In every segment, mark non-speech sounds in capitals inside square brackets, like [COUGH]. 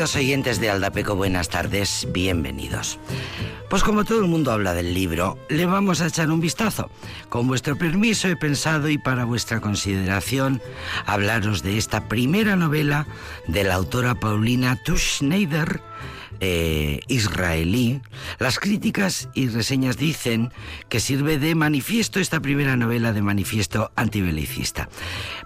Queridos oyentes de Aldapeco, buenas tardes, bienvenidos. Pues como todo el mundo habla del libro, le vamos a echar un vistazo. Con vuestro permiso he pensado y para vuestra consideración hablaros de esta primera novela de la autora Paulina Tuschneider, eh, israelí, las críticas y reseñas dicen que sirve de manifiesto esta primera novela de manifiesto antibelicista.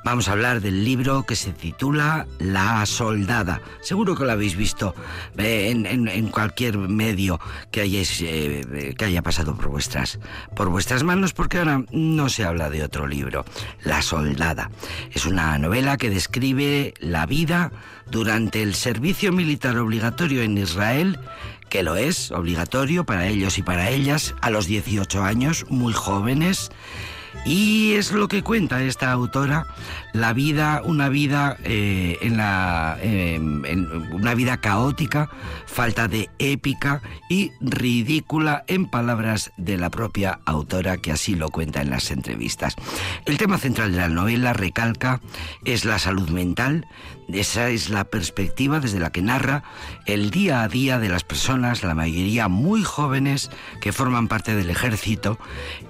Vamos a hablar del libro que se titula La Soldada. Seguro que lo habéis visto eh, en, cualquier medio que, eh, que haya pasado por vuestras, por vuestras manos, porque ahora no se habla de otro libro. La Soldada. Es una novela que describe la vida durante el servicio militar obligatorio en Israel, que lo es, obligatorio para ellos y para ellas, a los 18 años, muy jóvenes, y es lo que cuenta esta autora, la vida, una vida eh, en la, en una vida caótica, falta de épica y ridícula en palabras de la propia autora que así lo cuenta en las entrevistas. El tema central de la novela recalca es la salud mental, esa es la perspectiva desde la que narra el día a día de las personas, la mayoría muy jóvenes, que forman parte del ejército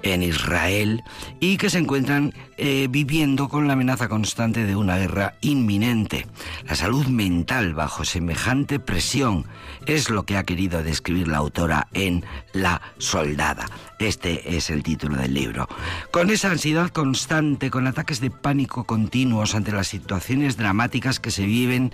en Israel y que se encuentran eh, viviendo con la amenaza constante de una guerra inminente. La salud mental bajo semejante presión es lo que ha querido describir la autora en La Soldada. Este es el título del libro. Con esa ansiedad constante, con ataques de pánico continuos ante las situaciones dramáticas que se viven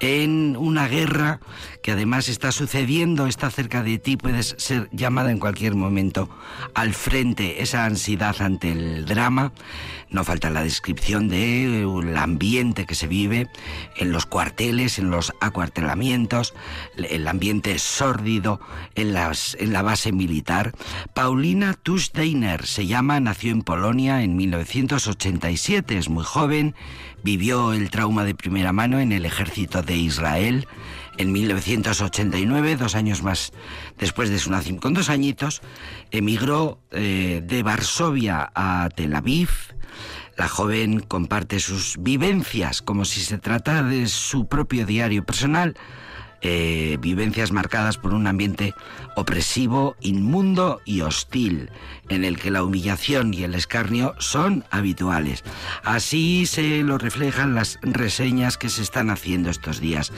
en una guerra que además está sucediendo, está cerca de ti, puedes ser llamada en cualquier momento al frente, esa ansiedad ante el drama. No falta la descripción del ambiente que se vive en los cuarteles, en los acuartelamientos, el ambiente sórdido en, las, en la base militar. Paulina Tuschdeiner se llama, nació en Polonia en 1987, es muy joven, vivió el trauma de primera mano en el ejército de Israel. En 1989, dos años más después de su nacimiento, con dos añitos, emigró eh, de Varsovia a Tel Aviv. La joven comparte sus vivencias como si se tratara de su propio diario personal eh, vivencias marcadas por un ambiente opresivo, inmundo y hostil, en el que la humillación y el escarnio son habituales. Así se lo reflejan las reseñas que se están haciendo estos días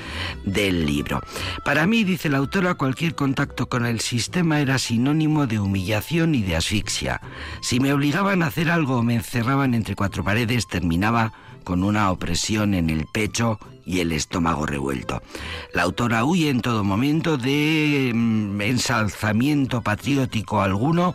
del libro. Para mí, dice la autora, cualquier contacto con el sistema era sinónimo de humillación y de asfixia. Si me obligaban a hacer algo o me encerraban entre cuatro paredes, terminaba con una opresión en el pecho y el estómago revuelto. La autora huye en todo momento de mm, ensalzamiento patriótico alguno.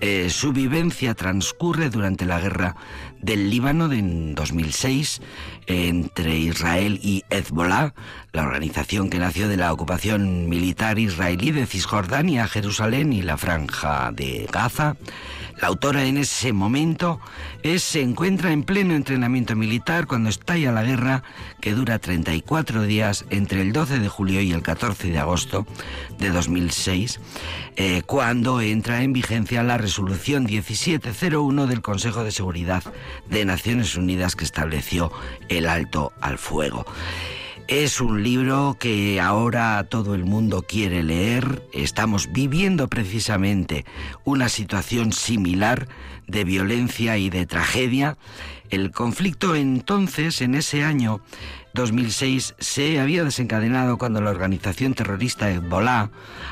Eh, su vivencia transcurre durante la guerra del Líbano de 2006 entre Israel y Hezbollah, la organización que nació de la ocupación militar israelí de Cisjordania, Jerusalén y la franja de Gaza. La autora en ese momento es, se encuentra en pleno entrenamiento militar cuando estalla la guerra que dura 34 días entre el 12 de julio y el 14 de agosto de 2006, eh, cuando entra en vigencia la resolución 1701 del Consejo de Seguridad de Naciones Unidas que estableció el alto al fuego. Es un libro que ahora todo el mundo quiere leer. Estamos viviendo precisamente una situación similar de violencia y de tragedia. El conflicto entonces, en ese año 2006, se había desencadenado cuando la organización terrorista Hezbollah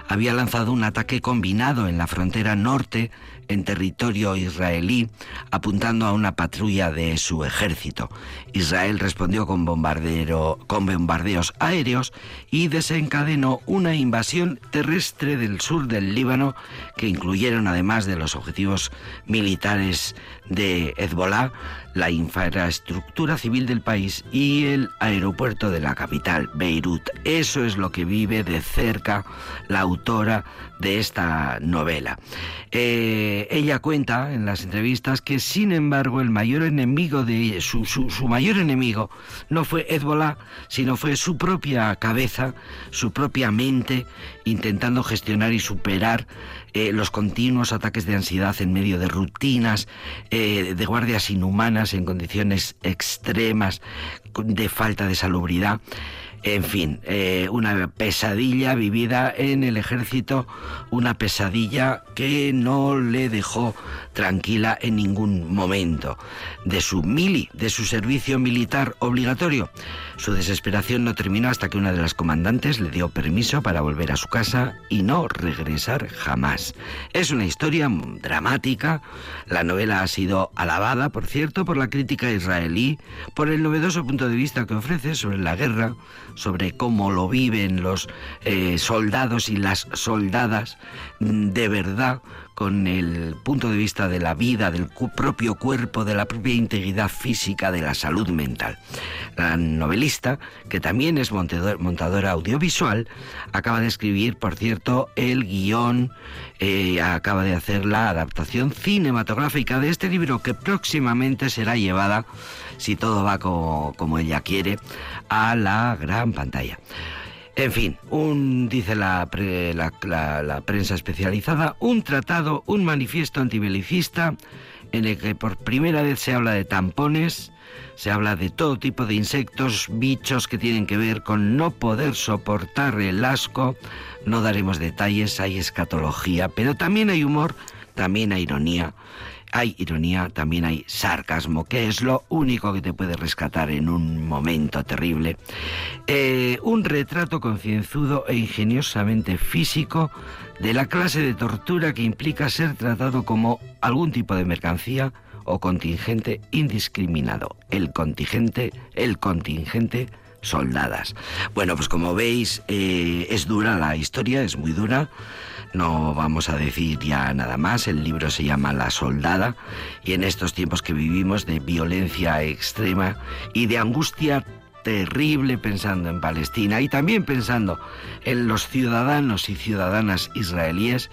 había lanzado un ataque combinado en la frontera norte en territorio israelí, apuntando a una patrulla de su ejército. Israel respondió con, con bombardeos aéreos y desencadenó una invasión terrestre del sur del Líbano que incluyeron, además de los objetivos militares de Hezbollah, la infraestructura civil del país y el aeropuerto de la capital, Beirut. Eso es lo que vive de cerca la autora de esta novela. Eh, ella cuenta en las entrevistas que, sin embargo, el mayor enemigo de su, su, mayor enemigo no fue Hezbollah, sino fue su propia cabeza, su propia mente, intentando gestionar y superar eh, los continuos ataques de ansiedad en medio de rutinas, eh, de guardias inhumanas en condiciones extremas, de falta de salubridad. En fin, eh, una pesadilla vivida en el ejército, una pesadilla que no le dejó tranquila en ningún momento. De su mili, de su servicio militar obligatorio. Su desesperación no terminó hasta que una de las comandantes le dio permiso para volver a su casa y no regresar jamás. Es una historia dramática. La novela ha sido alabada, por cierto, por la crítica israelí, por el novedoso punto de vista que ofrece sobre la guerra, sobre cómo lo viven los eh, soldados y las soldadas de verdad, con el punto de vista de la vida, del propio cuerpo, de la propia integridad física, de la salud mental. La novelista, que también es montadora audiovisual, acaba de escribir, por cierto, el guion, eh, acaba de hacer la adaptación cinematográfica de este libro que próximamente será llevada, si todo va como ella quiere, a la gran pantalla. En fin, un, dice la, la, prensa especializada, un tratado, un manifiesto antibelicista en el que por primera vez se habla de tampones, se habla de todo tipo de insectos, bichos que tienen que ver con no poder soportar el asco. No daremos detalles, hay escatología, pero también hay humor, también hay ironía hay ironía, también hay sarcasmo, que es lo único que te puede rescatar en un momento terrible. Eh, un retrato concienzudo e ingeniosamente físico de la clase de tortura que implica ser tratado como algún tipo de mercancía o contingente indiscriminado. El contingente, el contingente soldadas. Bueno, pues como veis, eh, es dura la historia, es muy dura. No vamos a decir ya nada más, el libro se llama La Soldada. Y en estos tiempos que vivimos de violencia extrema y de angustia terrible pensando en Palestina y también pensando en los ciudadanos y ciudadanas israelíes,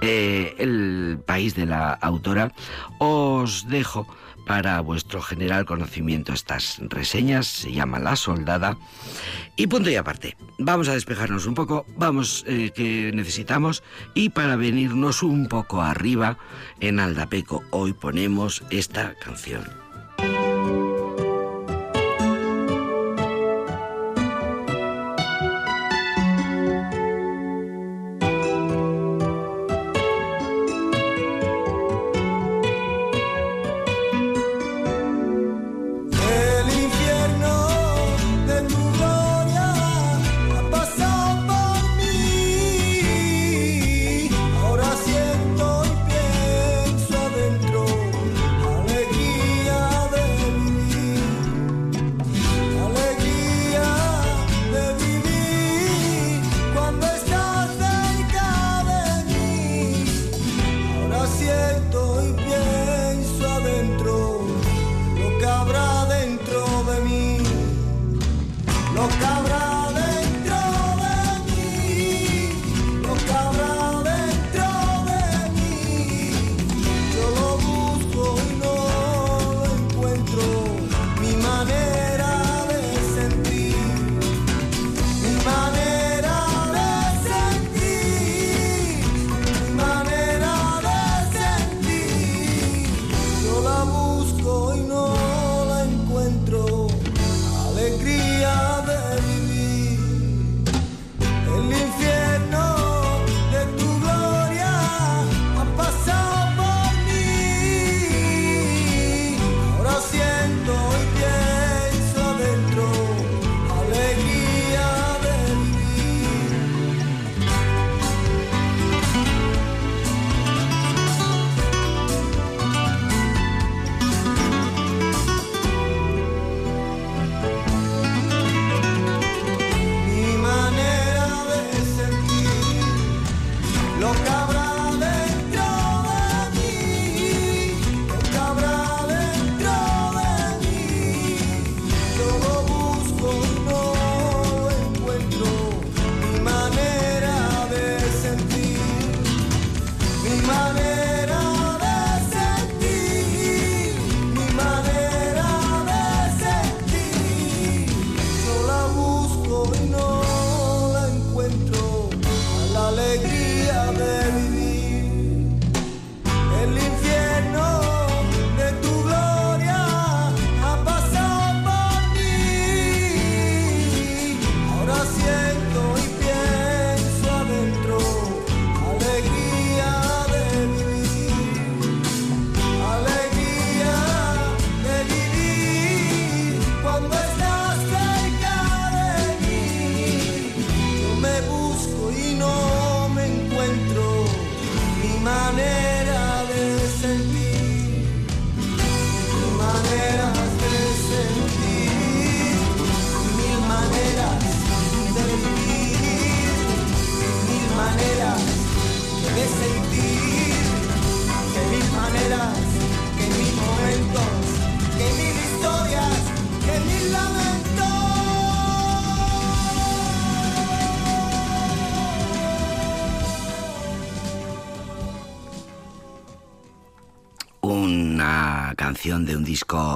eh, el país de la autora, os dejo para vuestro general conocimiento estas reseñas, se llama La Soldada. Y punto y aparte, vamos a despejarnos un poco, vamos eh, que necesitamos y para venirnos un poco arriba en Aldapeco hoy ponemos esta canción.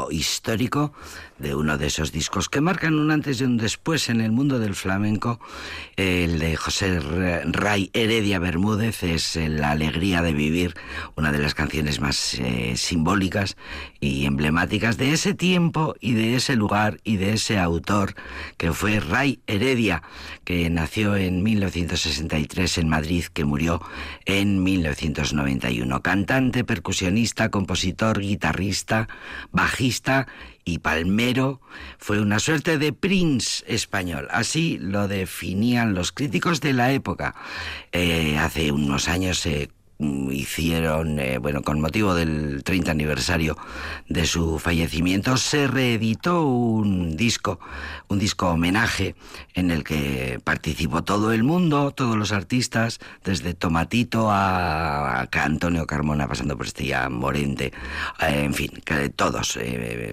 Disco histórico, de uno de esos discos que marcan un antes y un después en el mundo del flamenco. El de José Ray Heredia Bermúdez es La alegría de vivir, una de las canciones más eh, simbólicas y emblemáticas de ese tiempo y de ese lugar y de ese autor que fue Ray Heredia, que nació en 1963 en Madrid, que murió en 1991. Cantante, percusionista, compositor, guitarrista, bajista y palmero, fue una suerte de prince español. Así lo definían los críticos de la época. Eh, hace unos años se hicieron, eh, bueno, con motivo del 30 aniversario de su fallecimiento, se reeditó un disco, un disco homenaje en el que participó todo el mundo, todos los artistas, desde Tomatito a, Antonio Carmona, pasando por Estella Morente, eh, en fin, todos, eh,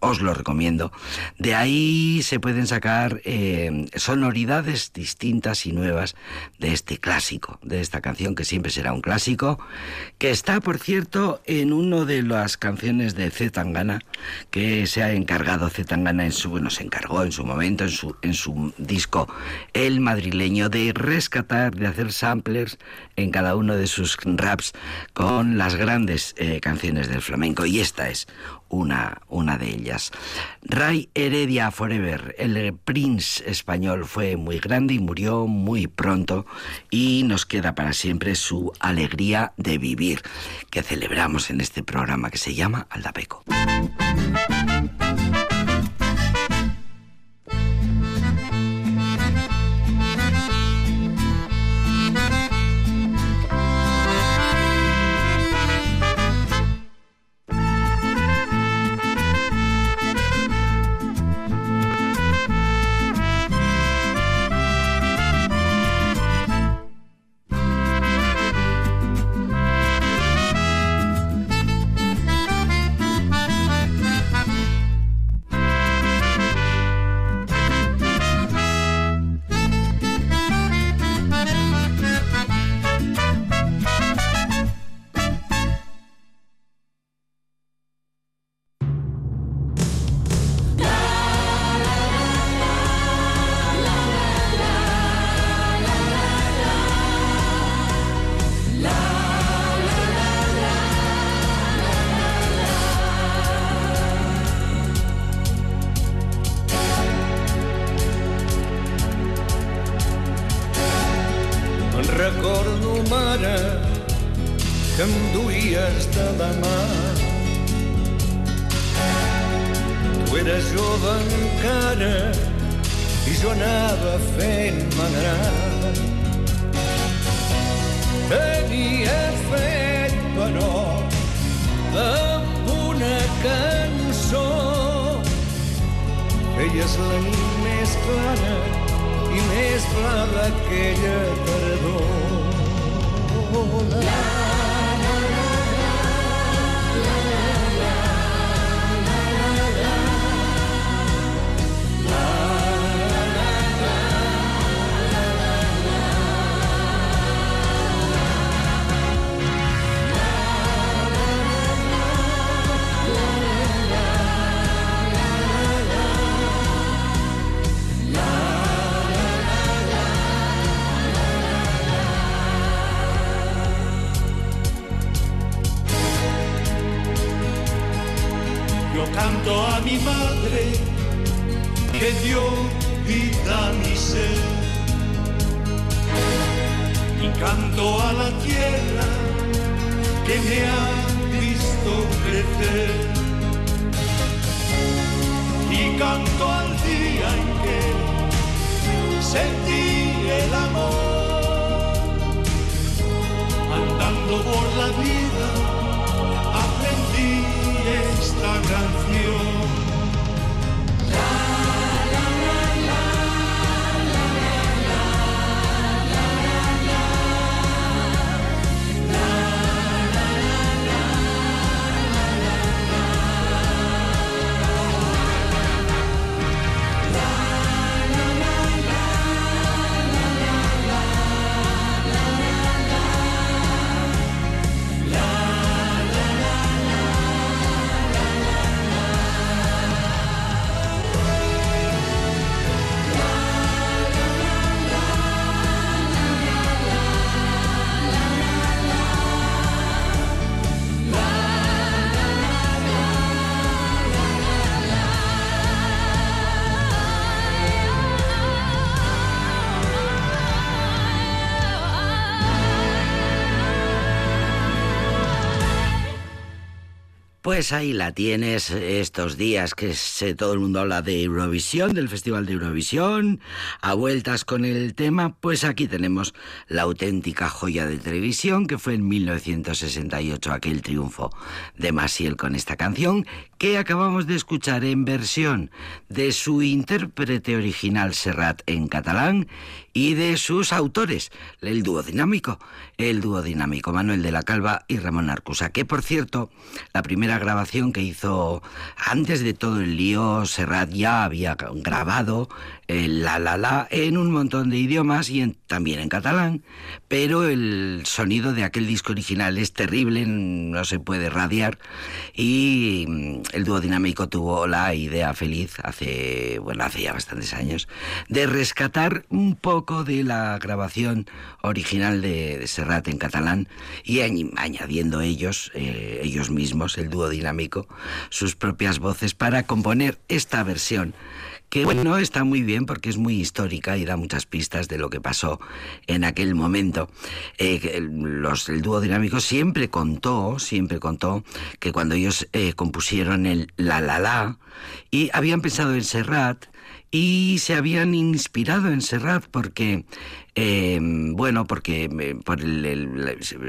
os lo recomiendo. De ahí se pueden sacar sonoridades distintas y nuevas de este clásico, de esta canción que siempre será un clásico, que está, por cierto, en una de las canciones de Z Tangana, que se ha encargado Z Tangana en su, bueno, se encargó en su momento, en su, en su disco El Madrileño, de rescatar, de hacer samplers en cada uno de sus raps con las grandes eh, canciones del flamenco. Y esta es una, una de ellas. Ray Heredia Forever, el prince español, fue muy grande y murió muy pronto y nos queda para siempre su alegría de vivir que celebramos en este programa que se llama Aldapeco. que dio vida a mi ser. Y canto a la tierra que me ha visto crecer. Y canto al día en que sentí el amor, andando por la vida aprendí esta canción. Pues ahí la tienes estos días que se, todo el mundo habla de Eurovisión, del Festival de Eurovisión, a vueltas con el tema, pues aquí tenemos la auténtica joya de televisión que fue en 1968 aquel triunfo de Maciel con esta canción que acabamos de escuchar en versión de su intérprete original Serrat en catalán y de sus autores, el dúo dinámico, el dúo dinámico Manuel de la Calva y Ramón Arcusa, que por cierto, la primera grabación que hizo antes de todo el lío, Serrat ya había grabado la la la en un montón de idiomas y también en catalán, pero el sonido de aquel disco original es terrible, no se puede radiar y mm, el dúo dinámico tuvo la idea feliz hace, bueno, hace ya bastantes años de rescatar un poco de la grabación original de, Serrat en catalán y añadiendo ellos, eh, ellos mismos, el dúo dinámico, sus propias voces para componer esta versión que bueno, está muy bien porque es muy histórica y da muchas pistas de lo que pasó en aquel momento. Eh, los, el dúo dinámico siempre contó, siempre contó que cuando ellos eh, compusieron el La La La y habían pensado en Serrat, y se habían inspirado en Serrat porque Em, bueno, porque eh, por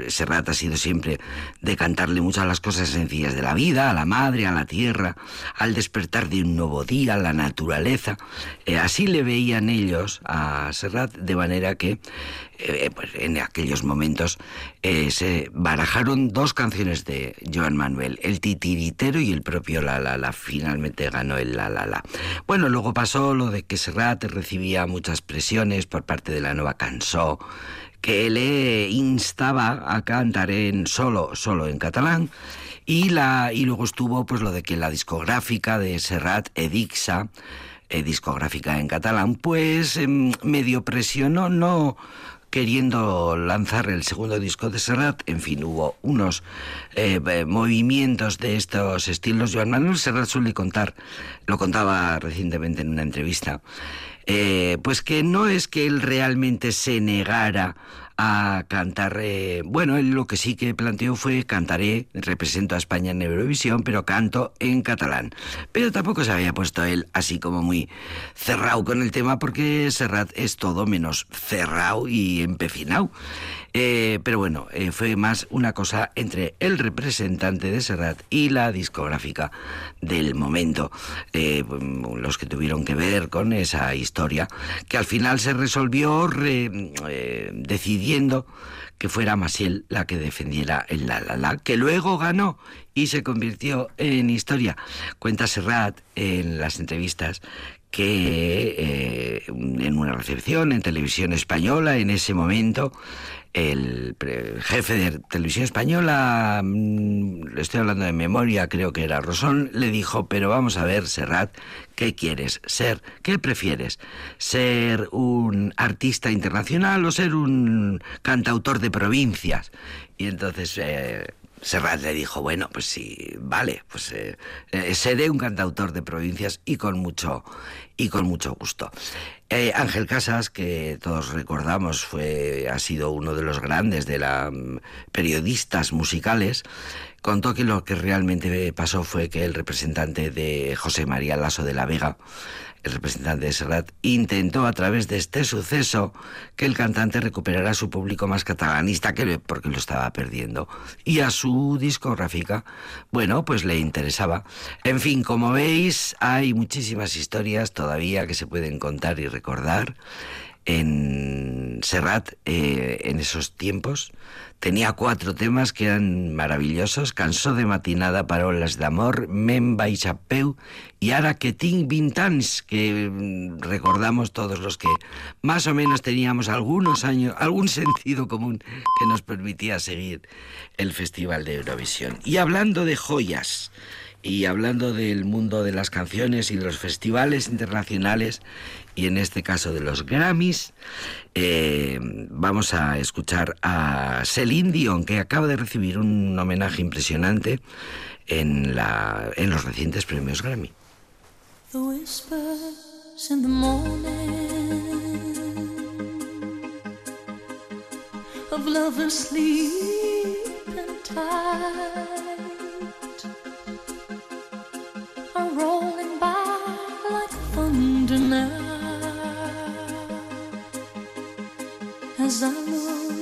Serrat ha sido siempre de cantarle mucho a las cosas sencillas de la vida, a la madre, a la tierra, al despertar de un nuevo día, a la naturaleza. Eh, así le veían ellos a Serrat, de manera que eh, pues en aquellos momentos se barajaron dos canciones de Joan Manuel, el titiritero y el propio La La La. Finalmente ganó el La La La. Bueno, luego pasó lo de que Serrat recibía muchas presiones por parte de la nueva cansó, que le instaba a cantar en solo, solo en catalán. Y, la, y luego estuvo pues lo de que la discográfica de Serrat, Edixa, eh, discográfica en catalán, pues em, medio presionó, no queriendo lanzar el segundo disco de Serrat. En fin, hubo unos eh, eh, movimientos de estos estilos. Joan Manuel Serrat suele contar, lo contaba recientemente en una entrevista, eh, pues que no es que él realmente se negara a cantar. Eh, bueno, él lo que sí que planteó fue cantaré, represento a España en Eurovisión, pero canto en catalán. Pero tampoco se había puesto él así como muy cerrado con el tema, porque Serrat es todo menos cerrado y empecinado. Eh, pero bueno, eh, fue más una cosa entre el representante de Serrat y la discográfica del momento, eh, los que tuvieron que ver con esa historia, que al final se resolvió decidiendo que fuera Masiel la que defendiera el La La La, que luego ganó y se convirtió en historia. Cuenta Serrat en las entrevistas que en una recepción en televisión española en ese momento el jefe de televisión española, mm, le estoy hablando de memoria, creo que era Rosón, le dijo, pero vamos a ver, Serrat, ¿qué quieres ser? ¿Qué prefieres? ¿Ser un artista internacional o ser un cantautor de provincias? Y entonces... Eh, Serrat le dijo, bueno, pues sí, vale, pues eh, eh, seré un cantautor de provincias y con mucho, y con mucho gusto. Eh, Ángel Casas, que todos recordamos, fue, ha sido uno de los grandes de la mm, periodistas musicales, contó que lo que realmente pasó fue que el representante de José María Lasso de la Vega el representante de Serrat, intentó a través de este suceso que el cantante recuperara su público más catalanista que porque lo estaba perdiendo. Y a su discográfica, bueno, pues le interesaba. En fin, como veis, hay muchísimas historias todavía que se pueden contar y recordar en Serrat eh, en esos tiempos. Tenía cuatro temas que eran maravillosos. Cansó de matinada, parolas de amor, Memba y Chapeu y ahora que Ting Vintans, que mm, recordamos todos los que más o menos teníamos algunos años, algún sentido común que nos permitía seguir el Festival de Eurovisión. Y hablando de joyas, y hablando del mundo de las canciones y los festivales internacionales, y en este caso de los Grammys, eh, vamos a escuchar a Celine Dion, que acaba de recibir un homenaje impresionante en, la, en los recientes premios Grammy. The whispers in the morning of tight are rolling by like thunder now. amor.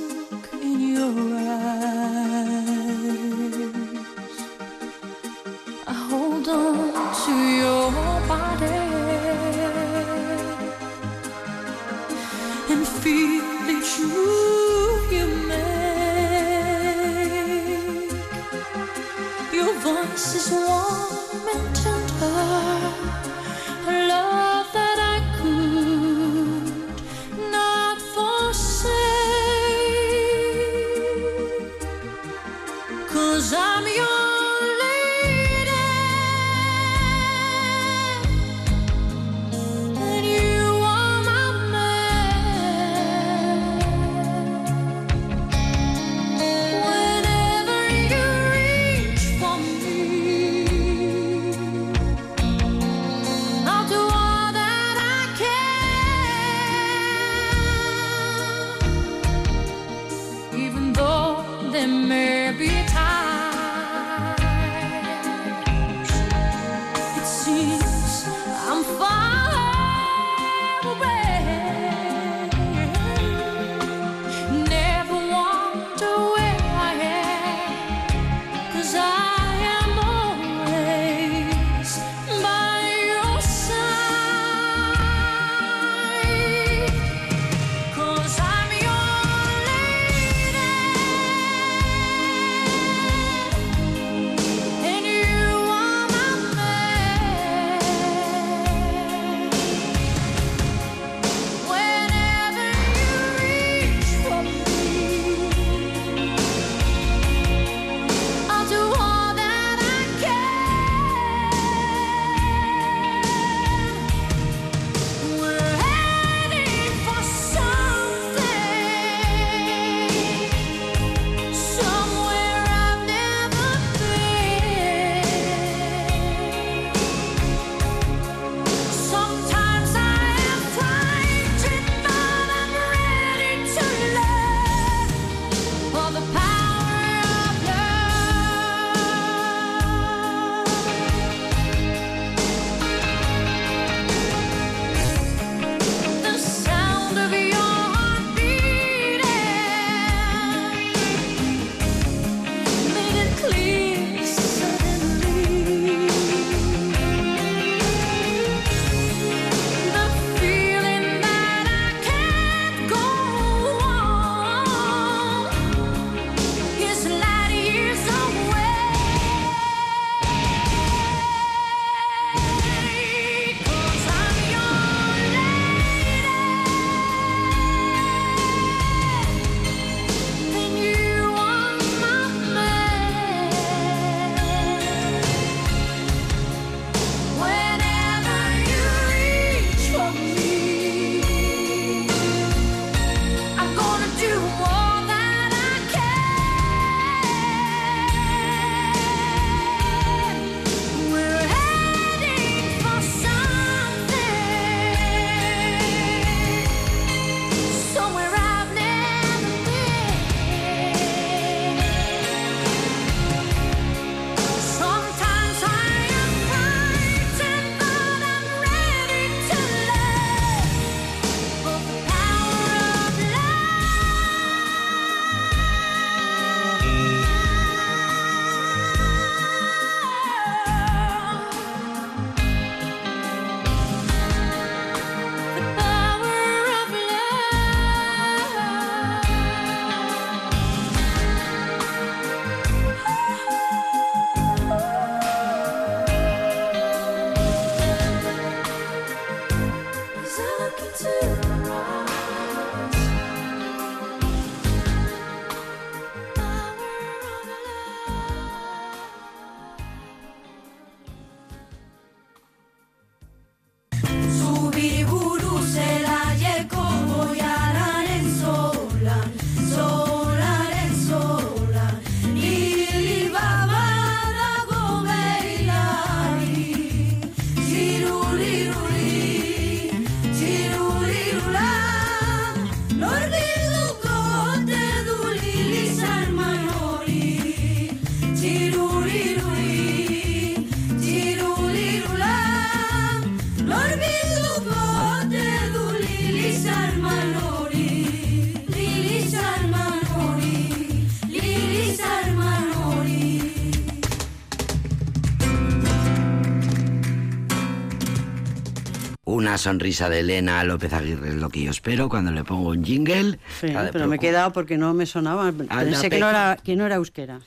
Sonrisa de Elena López Aguirre es lo que yo espero cuando le pongo un jingle. Sí, pero me he quedado porque no me sonaba. Pensé que no, era, que no era euskera.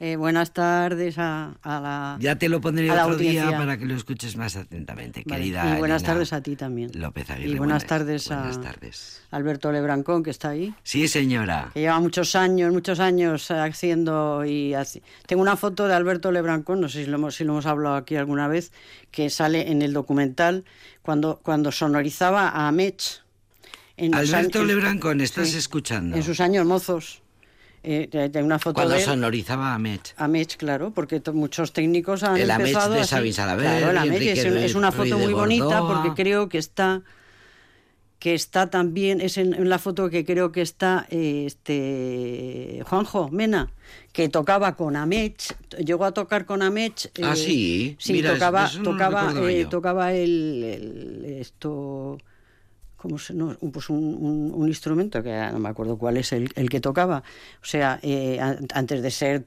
Eh, buenas tardes a, la. Ya te lo pondré otro día para que lo escuches más atentamente, querida. Y buenas tardes a ti también. López Aguirre. Y buenas, tardes a Alberto Lebrancón, que está ahí. Sí, señora. Que lleva muchos años, muchos años haciendo y Tengo una foto de Alberto Lebrancón, no sé si lo hemos, si lo hemos hablado aquí alguna vez, que sale en el documental cuando, cuando sonorizaba a Mech. Alberto Lebrancón, ¿estás escuchando? En sus años mozos. Eh, una foto Cuando de sonorizaba a Mech. A Mech, claro, porque muchos técnicos han el empezado de Xavi Claro, la Mech es, una foto muy bonita porque creo que está que está también es en, la foto que creo que está este Juanjo Mena que tocaba con Amech llegó a tocar con Amech ah sí. sí tocaba tocaba eh, tocaba el, esto como no, pues un, un, instrumento que no me acuerdo cuál es el, el que tocaba. O sea, eh, antes de ser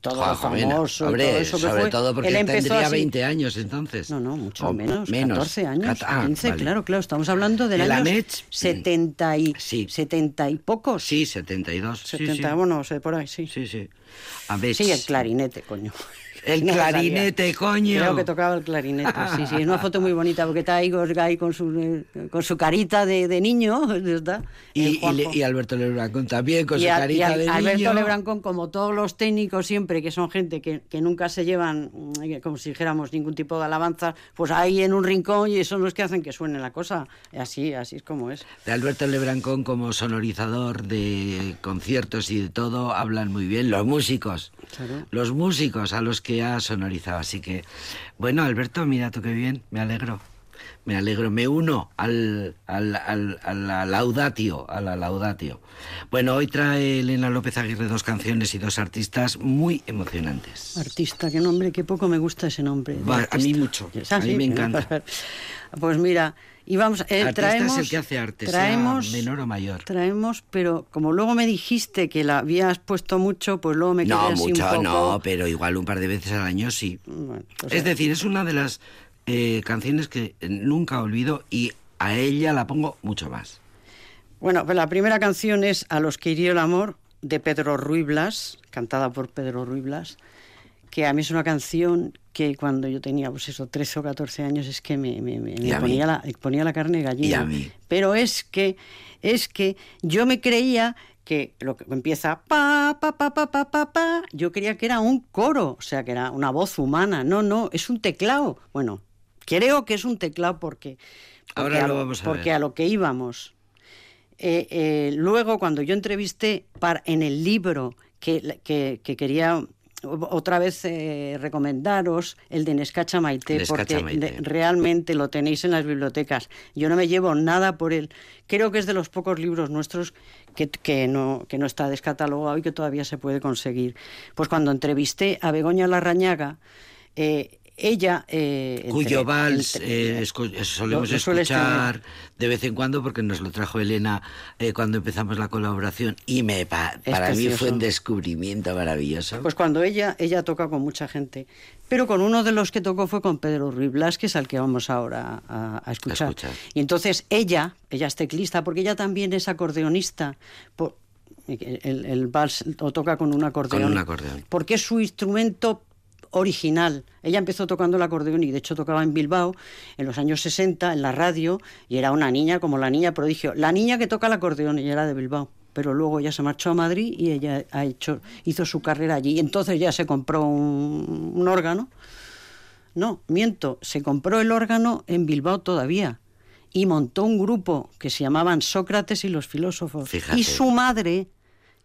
todo famoso, todo eso sobre todo porque él tendría 20 años entonces. No, no, mucho menos, menos, 14 años, 15, ah, claro, claro, estamos hablando del año 70 y, sí. 70 y pocos. Sí, 72. 70, sí, sí. bueno, sé, por ahí, sí. Sí, sí. Sí, el clarinete, coño. El [LAUGHS] clarinete, coño. Creo que tocaba el clarinete, sí, sí. Es una foto muy bonita porque está ahí con su, con su carita de, de niño. [LAUGHS] ¿está? Y, y, Alberto Lebrancón también con su carita de niño. Alberto Lebrancón, como todos los técnicos siempre, que son gente que, que, nunca se llevan, mm, como si dijéramos, ningún tipo de alabanza, pues ahí en un rincón y son los que hacen que suene la cosa. Así, así es como es. De Alberto Lebrancón como sonorizador de conciertos y de todo, hablan muy bien los músicos. Los músicos a los que ha sonorizado. Así que, bueno, Alberto, mira tú qué bien, me alegro. Me alegro, me uno al, al, al, a la laudatio, a la laudatio. Bueno, hoy trae Elena López Aguirre dos canciones y dos artistas muy emocionantes. Artista, qué nombre, qué poco me gusta ese nombre. a mí mucho, a mí me encanta. [LAUGHS] Pues mira, y vamos, eh, traemos, es el que hace arte, traemos, menor o mayor. Traemos, pero como luego me dijiste que la habías puesto mucho, pues luego me quedé no, así mucho, un poco... No, pero igual un par de veces al año sí. Pues es decir, es una de las eh, canciones que nunca olvido y a ella la pongo mucho más. Bueno, pues la primera canción es A los que hirió el amor, de Pedro Ruy Blas, cantada por Pedro Ruy Blas, que a mí es una canción que cuando yo tenía, pues eso, 13 o 14 años, es que me, ponía, la, ponía la carne gallina. Pero es que, es que yo me creía que lo que empieza pa, pa, pa, pa, pa, pa, pa, yo creía que era un coro, o sea, que era una voz humana. No, no, es un teclado. Bueno, creo que es un teclado porque, Ahora lo vamos a porque a lo que íbamos. Eh, eh, luego, cuando yo entrevisté para, en el libro que, que, que quería otra vez eh, recomendaros el de Nescacha Maite, porque realmente lo tenéis en las bibliotecas. Yo no me llevo nada por él. Creo que es de los pocos libros nuestros que, que, no, que no está descatalogado y que todavía se puede conseguir. Pues cuando entrevisté a Begoña Larrañaga, eh, ella... Eh, Cuyo vals eh, solemos escuchar de vez en cuando porque nos lo trajo Elena eh, cuando empezamos la colaboración y me para mí fue un descubrimiento maravilloso. Pues cuando ella, ella toca con mucha gente, pero con uno de los que tocó fue con Pedro Ruiz Blas, que es al que vamos ahora a, escuchar. Y entonces ella, ella es teclista, porque ella también es acordeonista. el, el, vals lo toca con un acordeón. Con un acordeón. Porque es su instrumento original. Ella empezó tocando el acordeón y de hecho tocaba en Bilbao en los años 60 en la radio y era una niña como la niña prodigio. La niña que toca el acordeón, ella era de Bilbao. Pero luego ella se marchó a Madrid y ella ha hecho, hizo su carrera allí. Entonces ya se compró un, órgano. No, miento, se compró el órgano en Bilbao todavía y montó un grupo que se llamaban Sócrates y los filósofos. Y su madre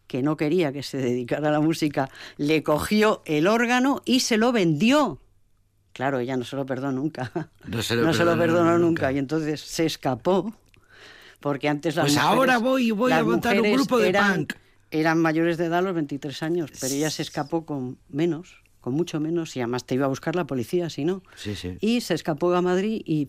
que no quería que se dedicara a la música, le cogió el órgano y se lo vendió. Claro, ella no se lo perdonó nunca. No se lo, [LAUGHS] perdonó, nunca. Y entonces se escapó. Porque antes Pues ahora voy voy a montar un grupo de punk. Eran mayores de edad los 23 años, pero ella se escapó con menos con mucho menos, y además te iba a buscar la policía, si no. Sí, sí. Y se escapó a Madrid y,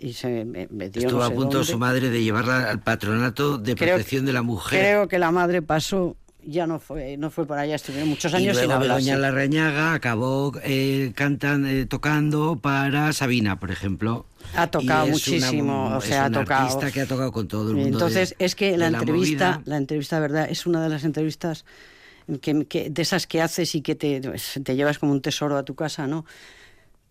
y, se metió. Estuvo a punto su madre de llevarla al patronato de protección de la mujer. Creo que la madre pasó ya no fue, no fue por allá, estuvieron muchos años y luego sin Begoña Larrañaga acabó eh, eh, tocando para Sabina, por ejemplo. Ha tocado muchísimo, o sea, ha tocado. artista que ha tocado con todo el mundo. Entonces, es que la entrevista, la, entrevista, verdad, es una de las entrevistas que, de esas que haces y que te, te llevas como un tesoro a tu casa, ¿no?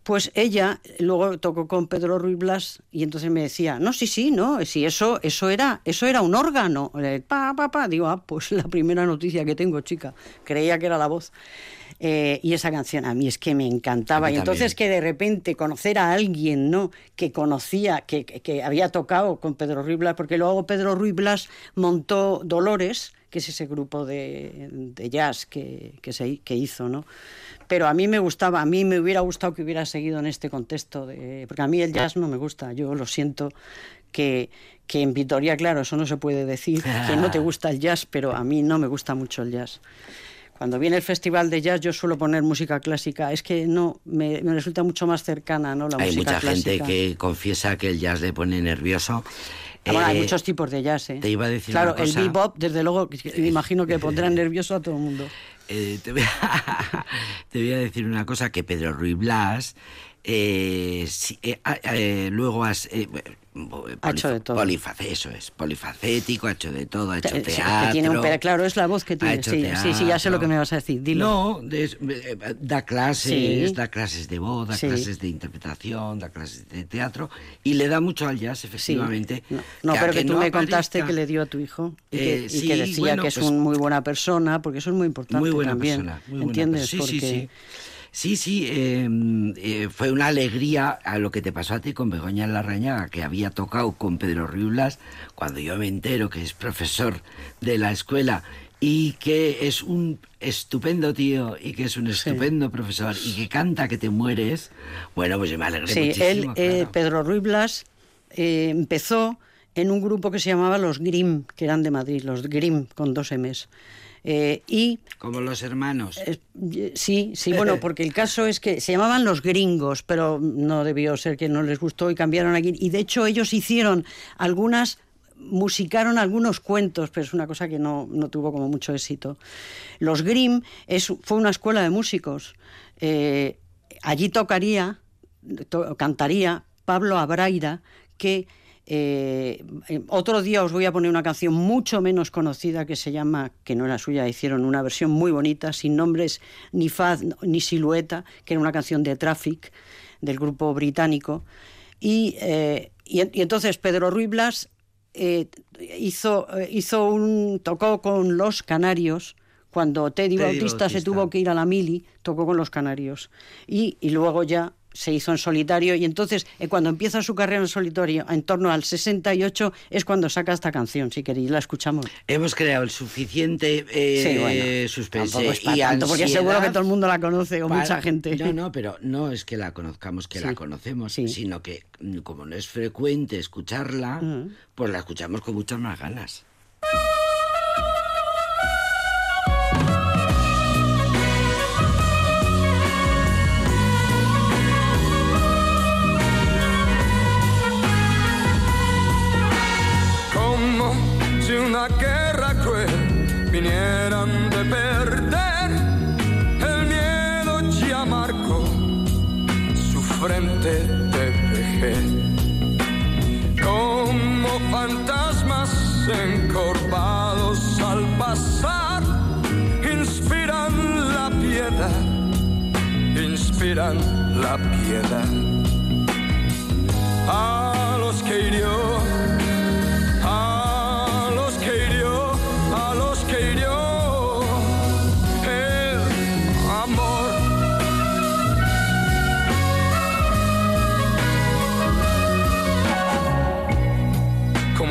Pues ella luego tocó con Pedro Ruiz Blas y entonces me decía, no, sí, sí, no, si eso, eso era, eso era un órgano. Pa, pa, pa. Digo, ah, pues la primera noticia que tengo, chica. Creía que era la voz. Eh, y esa canción a mí es que me encantaba. Y entonces que de repente conocer a alguien, ¿no? Que conocía, que, que, había tocado con Pedro Ruiz Blas, porque luego Pedro Ruiz Blas montó Dolores, que es ese grupo de, de jazz que, que, se, que hizo, ¿no? pero a mí me gustaba, a mí me hubiera gustado que hubiera seguido en este contexto, de, porque a mí el jazz no me gusta, yo lo siento que, que en Vitoria, claro, eso no se puede decir, que no te [LAUGHS] gusta el jazz, pero a mí no me gusta mucho el jazz. Cuando viene el festival de jazz yo suelo poner música clásica, es que no, me, resulta mucho más cercana, ¿no? La hay mucha gente que confiesa que el jazz le pone nervioso. Ah, hay eh, muchos tipos de jazz, ¿eh? Te iba a decir Claro, el bebop, desde luego, [LAUGHS] me imagino que pondrá [LAUGHS] nervioso a todo el mundo. Eh, te, voy a, [LAUGHS] te, voy a, decir una cosa, que Pedro Ruiz Blas, eh, eh, ah, eh, luego has ha hecho de todo. eso es, polifacético, ha hecho de todo, ha hecho teatro. tiene un, claro, es la voz que tiene. Sí, sí, sí, ya sé lo que me vas a decir. Dilo. No, eh, da clases, da clases de voz, da clases de interpretación, da clases de teatro y le da mucho al jazz, efectivamente. No, pero que, tú me contaste que le dio a tu hijo y que, eh, decía que es pues una muy buena persona, porque eso es muy importante muy buena también. Persona, muy ¿Entiendes? Sí, sí, sí. Sí, sí, em, eh, fue una alegría a lo que te pasó a ti con Begoña Larrañaga, que había tocado con Pedro Riulas, cuando yo me entero que es profesor de la escuela y que es un estupendo tío y que es un estupendo profesor y que canta que te mueres, bueno, pues yo me alegré sí, muchísimo. Él, eh, Pedro Ruiz Blas, eh, empezó en un grupo que se llamaba Los Grimm, que eran de Madrid, los Grimm con dos M's. Eh, y, Como los hermanos. sí, sí, bueno, [LAUGHS] porque el caso es que se llamaban los gringos, pero no debió ser que no les gustó y cambiaron aquí. Y de hecho ellos hicieron algunas musicaron algunos cuentos, pero es una cosa que no, no tuvo como mucho éxito. Los Grimm es, fue una escuela de músicos. Eh, allí tocaría, cantaría Pablo Abraira, que eh, eh, otro día os voy a poner una canción mucho menos conocida que se llama, que no era suya, hicieron una versión muy bonita, sin nombres ni faz ni silueta, que era una canción de Traffic del grupo británico. Y, eh, entonces Pedro Ruiz Blas hizo, hizo un, tocó con los Canarios. Cuando Teddy, Bautista, se tuvo que ir a la mili, tocó con los Canarios. y luego ya se hizo en solitario y entonces eh, cuando empieza su carrera en solitario en torno al 68 es cuando saca esta canción, si queréis la escuchamos. Hemos creado el suficiente eh, suspense y tanto, porque seguro que todo el mundo la conoce o mucha gente. No, no, pero no es que la conozcamos, que la conocemos, sino que mm, como no es frecuente escucharla, pues la escuchamos con muchas más ganas. Encorvados al pasar, inspiran la piedad, inspiran la piedad. A los que hirió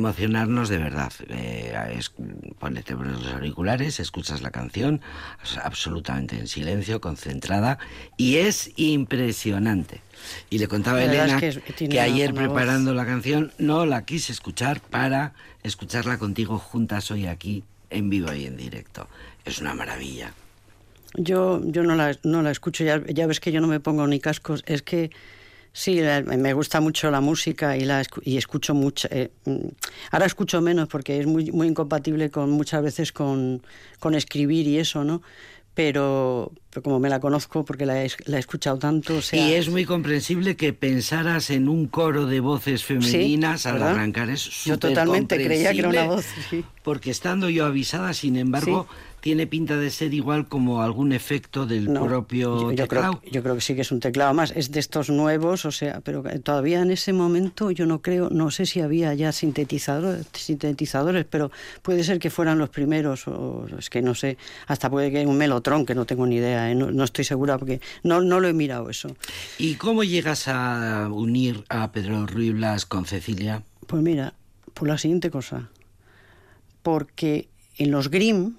emocionarnos de verdad. Eh, es- ponete los auriculares, escuchas la canción absolutamente en silencio, concentrada, y es impresionante. Y le contaba a Elena es que ayer voz. preparando la canción no la quise escuchar para escucharla contigo juntas hoy aquí en vivo y en directo. Es una maravilla. Yo, yo no, la, no la escucho, ya, ya ves que yo no me pongo ni cascos, es que sí, la- me gusta mucho la música y, la, y escucho mucho. eh, mm, ahora escucho menos porque es muy, muy incompatible con muchas veces con, con escribir y eso, ¿no? Pero, pero como me la conozco porque la he, la he escuchado tanto, o sea, y es muy comprensible que pensaras en un coro de voces femeninas al arrancar. Es Yo totalmente creía que era una voz, sí. Porque estando yo avisada, sin embargo, tiene pinta de ser igual como algún efecto del No, propio yo, yo teclado. creo, yo creo que sí que es un teclado más. Es de estos nuevos, o sea, pero todavía en ese momento yo no creo, no sé si había ya sintetizadores, sintetizadores, pero puede ser que fueran los primeros, o es que no sé, hasta puede que un melotron, que no tengo ni idea, ¿eh? no, no estoy segura porque no, no lo he mirado eso. ¿Y cómo llegas a unir a Pedro Ruiz Blas con Cecilia? Pues mira, por la siguiente cosa, porque en los Grimm,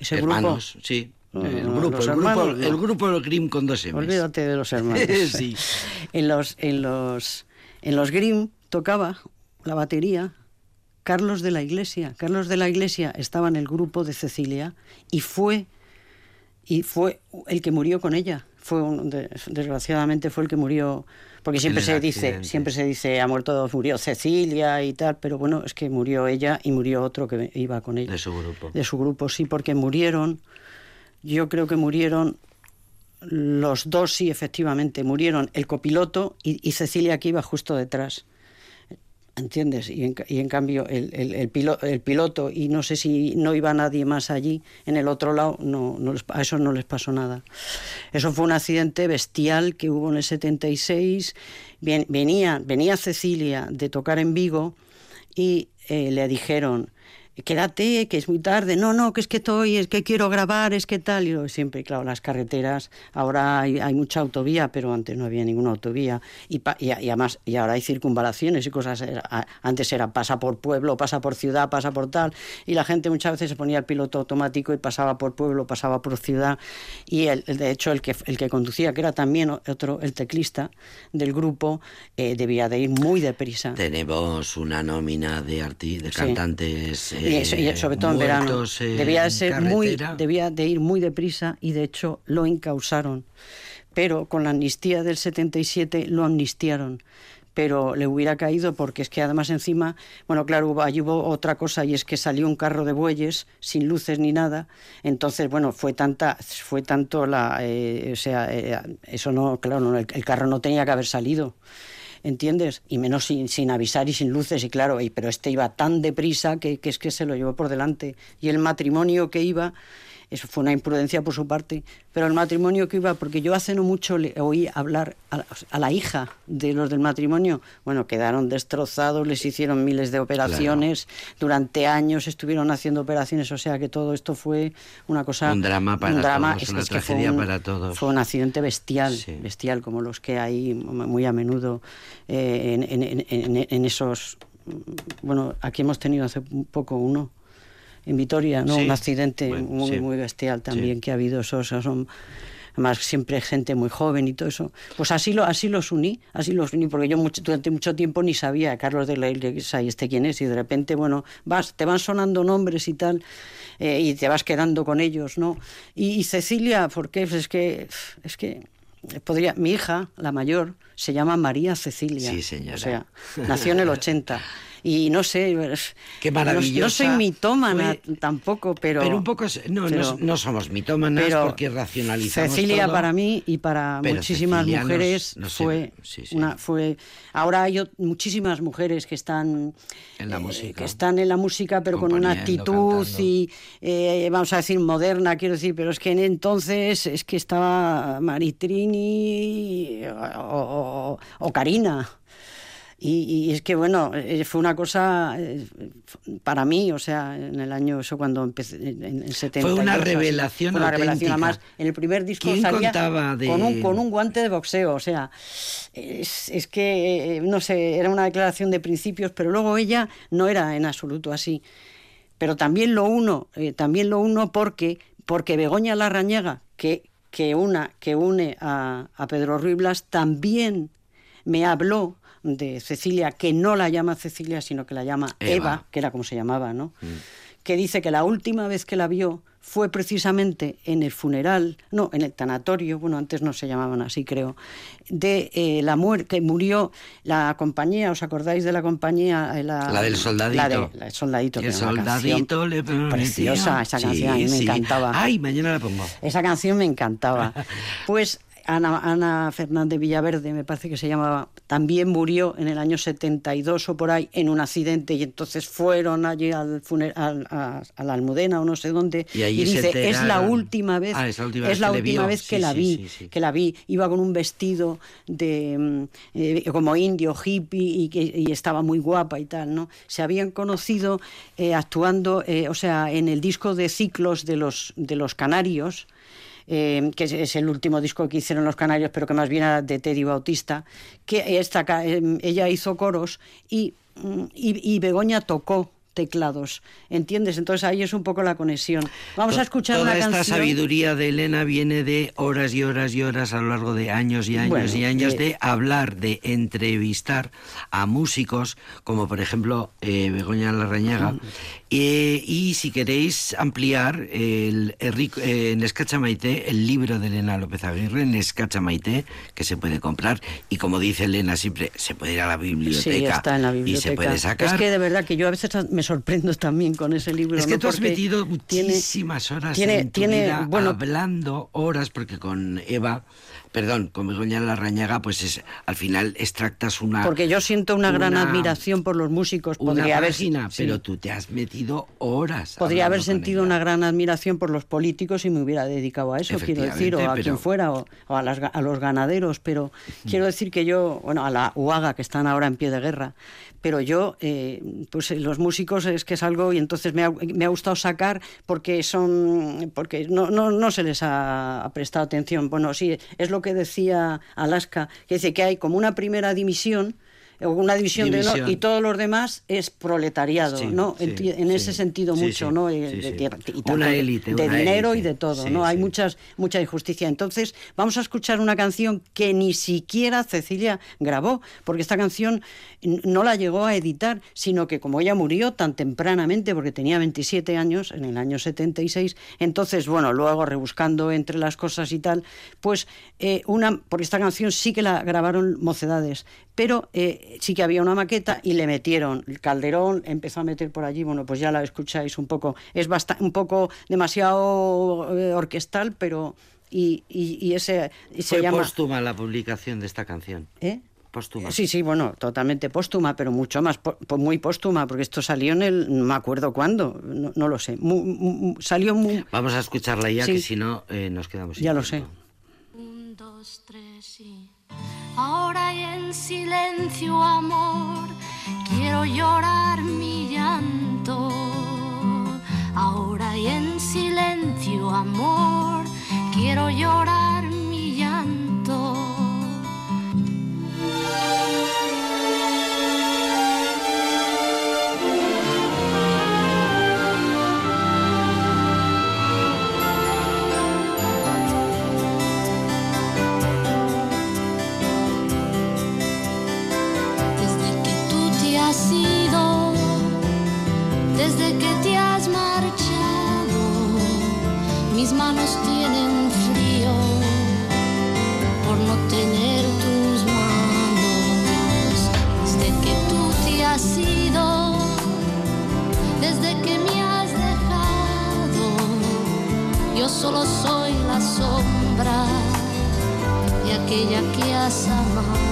ese Hermanos, sí. No, el grupo, los el grupo, no. el grupo Grimm con dos M's. Olvídate de los hermanos. [LAUGHS] Sí. En los, en los, en los Grimm tocaba la batería Carlos de la Iglesia. Carlos de la Iglesia estaba en el grupo de Cecilia y fue y fue el que murió con ella. Fue un- de- desgraciadamente fue el que murió porque siempre se dice siempre se dice ha muerto murió Cecilia y tal, pero bueno es que murió ella y murió otro que iba con ella De su grupo. de su grupo, sí, porque murieron, yo creo que murieron los dos, sí, efectivamente, murieron el copiloto y, y Cecilia que iba justo detrás. ¿Entiendes? Y en, cambio el, el- el pilo- el piloto, y no sé si no iba nadie más allí, en el otro lado, no, no les- a eso no les pasó nada. Eso fue un accidente bestial que hubo en el 76. Bien, venía, venía Cecilia de tocar en Vigo y eh, le dijeron, quédate, que es muy tarde. No, no, que es que estoy, es que quiero grabar, es que tal. Y siempre, claro, las carreteras, ahora hay, hay mucha autovía, pero antes no había ninguna autovía. Y, pa- y, y además, y ahora hay circunvalaciones y cosas. Antes era pasa por pueblo, pasa por ciudad, pasa por tal. Y la gente muchas veces se ponía el piloto automático y pasaba por pueblo, pasaba por ciudad. Y el, de hecho, el que, el que conducía, que era también otro, el teclista del grupo, eh, debía de ir muy deprisa. Tenemos una nómina de arti de Sí. cantantes eso- y sobre todo en verano. Debía de ser muy, debía de ir muy deprisa y de hecho lo encausaron. Pero con la amnistía del 77 lo amnistiaron. Pero le hubiera caído porque es que además encima, bueno, claro, ahí hubo otra cosa y es que salió un carro de bueyes sin luces ni nada. Entonces, bueno, fue tanta, fue tanto la, eh, o sea, eh, eso no, claro, no, el, el carro no tenía que haber salido. ¿Entiendes? Y menos sin, sin avisar y sin luces, y claro, y- pero este iba tan deprisa que, que es que se lo llevó por delante. Y el matrimonio que iba eso fue una imprudencia por su parte. Pero el matrimonio que iba, porque yo hace no mucho le oí hablar a, a la hija de los del matrimonio, bueno, quedaron destrozados, les hicieron miles de operaciones, durante años estuvieron haciendo operaciones, o sea que todo esto fue una cosa... Un drama para un drama, todos, es- una es que fue tragedia un- para todos. Fue un accidente bestial, Sí. bestial, como los que hay muy a menudo eh, en, en- en- en- en esos... Bueno, aquí hemos tenido hace un poco uno en Vitoria, ¿no? Sí. Un accidente Bueno, muy, sí. muy bestial también Sí. que ha habido. Esos, son, además, siempre gente muy joven y todo eso. Pues así, lo, así los uní, así los uní, porque yo mucho- durante mucho tiempo ni sabía Carlos de la Iglesia y este quién es, y de repente, bueno, vas, te van sonando nombres y tal, eh, y te vas quedando con ellos, ¿no? Y, y Cecilia, ¿por qué? Pues es que, es que podría, mi hija, la mayor, se llama María Cecilia. Sí, señora. O sea, nació en el 80. [LAUGHS] Y no sé, Qué no- No, maravillosa soy mitómana fue- tampoco, pero... Pero un poco... es- No, pero- no, no somos mitómanas pero porque racionalizamos Cecilia todo. para mí y para Pero muchísimas Cecilia mujeres nos fue sí, sí. una fue ahora hay muchísimas mujeres que están En la eh, música. que están en la música pero con una actitud cantando. y eh, vamos a decir moderna quiero decir pero es que en entonces es que estaba Maritrini o, o- o Karina y, y es que, bueno, eh, fue una cosa eh, para mí, o sea, en el año, eso cuando empecé, en el 70. Fue una revelación Fue una revelación, además, en el primer disco ¿Quién salía de- con, un, con un guante de boxeo, o sea, es, es que, eh, no sé, era una declaración de principios, pero luego ella no era en absoluto así. Pero también lo uno, eh, también lo uno porque, porque Begoña Larrañaga, que, que, una, que une a, a Pedro Ruiz Blas, también me habló de Cecilia, que no la llama Cecilia, sino que la llama Eva. Eva, que era como se llamaba, ¿no? Que dice que la última vez que la vio fue precisamente en el funeral, no, en el tanatorio, bueno, antes no se llamaban así, creo, de eh, la muerte, que murió la compañía, ¿os acordáis de la compañía? Eh, La, La del soldadito. La de- la del soldadito. El soldadito le. Preciosa esa Sí, canción, a mí me sí. encantaba. Ay, mañana la pongo. Esa canción me encantaba. Pues [LAUGHS] Ana, Ana Fernández Villaverde, me parece que se llamaba, también murió en el año 72 o por ahí en un accidente y entonces fueron allí al funer- al- a, a la Almudena o no sé dónde Y dice, es la enteraron". última vez, Ah, es la última es vez la que le última vio. vez que Sí, la vi, sí, sí. que la vi, iba con un vestido de mm, eh, como indio, hippie y, que, y estaba muy guapa y tal, ¿no? Se habían conocido eh, actuando, eh, o sea, en el disco de ciclos de los, de los Canarios, eh, que es, el último disco que hicieron los Canarios, pero que más bien era de Teddy Bautista, que esta, eh, ella hizo coros y, mm, y Begoña tocó teclados, ¿entiendes? Entonces ahí es un poco la conexión. Vamos a escuchar Toda una esta canción. sabiduría de Elena viene de horas y horas y horas a lo largo de años y años Bueno, y años eh, de hablar, de entrevistar a músicos como por ejemplo eh, Begoña Larrañaga. Eh, y si queréis ampliar el, el eh, en Escachamaité, el libro de Elena López Aguirre, en Escachamaité, que se puede comprar. Y como dice Elena siempre, se puede ir a la biblioteca. Sí, está en la Y se puede sacar. Es que de verdad que yo a veces me sorprendo también con ese libro. Es que ¿no? tú has Porque metido muchísimas horas tiene, en tu tiene, vida bueno, hablando horas, porque con Eva, perdón, con Begoña Larrañaga, pues es, al final extractas una... porque yo siento una, gran una- admiración por los músicos. Una Podría haber, página, sí. pero tú te has metido horas. Podría haber sentido una gran admiración por los políticos y me hubiera dedicado a eso, quiero decir, o a quien fuera, o, o a, las a los ganaderos, pero quiero decir que yo, bueno, a la UAGA, que están ahora en pie de guerra, pero yo, eh, pues eh, los músicos es que es algo, y entonces me ha, me ha gustado sacar porque son, porque no, no, no se les ha prestado atención. Bueno, sí, es lo que decía Alaska, que dice que hay como una primera dimisión, una división, de no, y todos los demás es proletariado, Sí, ¿no? sí, en ese sentido mucho, ¿no? Eh, de- de- y Una élite, de una dinero y de todo, ¿no? Hay muchas mucha injusticia. Entonces, vamos a escuchar una canción que ni siquiera Cecilia grabó, porque esta canción no la llegó a editar, sino que como ella murió tan tempranamente, porque tenía 27 años, en el año 76, entonces, bueno, luego rebuscando entre las cosas y tal, pues eh, una, porque esta canción sí que la grabaron mocedades, pero eh, sí que había una maqueta y le metieron el Calderón, empezó a meter por allí, bueno, pues ya la escucháis un poco, es bastante, un poco demasiado eh, orquestal, pero y, y, y ese y se Fue llama póstuma la publicación de esta canción. ¿eh? póstuma. Sí, sí, bueno, totalmente póstuma, pero mucho más, po- muy póstuma, porque esto salió en el, no me acuerdo cuándo, no, no lo sé, Mu- mu- salió muy... Vamos a escucharla ya, Sí. que si no eh, nos quedamos sin Ya lo tiempo. Y ahora y en silencio, amor, quiero llorar mi llanto. Ahora y en silencio, amor, quiero llorar desde que te has marchado, mis manos tienen frío por no tener tus manos. Desde que tú te has ido, desde que me has dejado, yo solo soy la sombra de aquella que has amado.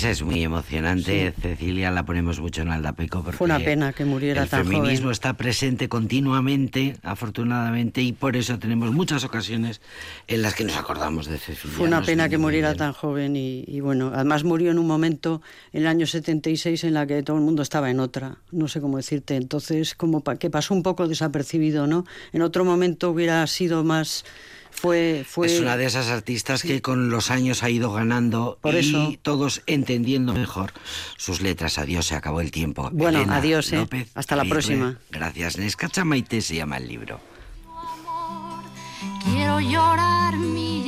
Pues es muy emocionante, Cecilia, la ponemos mucho en Aldapeco porque Fue una pena que muriera el tan feminismo joven. está presente continuamente, afortunadamente, y por eso tenemos muchas ocasiones en las que nos acordamos de Cecilia. Fue una pena que muriera bien. tan joven y, y bueno, además murió en un momento, en el año 76, en la que todo el mundo estaba en otra, no sé cómo decirte, entonces como que pasó un poco desapercibido, ¿no? En otro momento hubiera sido más, fue... fue Es una de esas artistas que con los años ha ido ganando Por y eso. todos entendiendo mejor sus letras. Adiós, se acabó el tiempo. Bueno, Elena adiós, ¿eh? López Hasta la próxima. Gracias. Nescacha Maite se llama el libro. amor, quiero llorar mi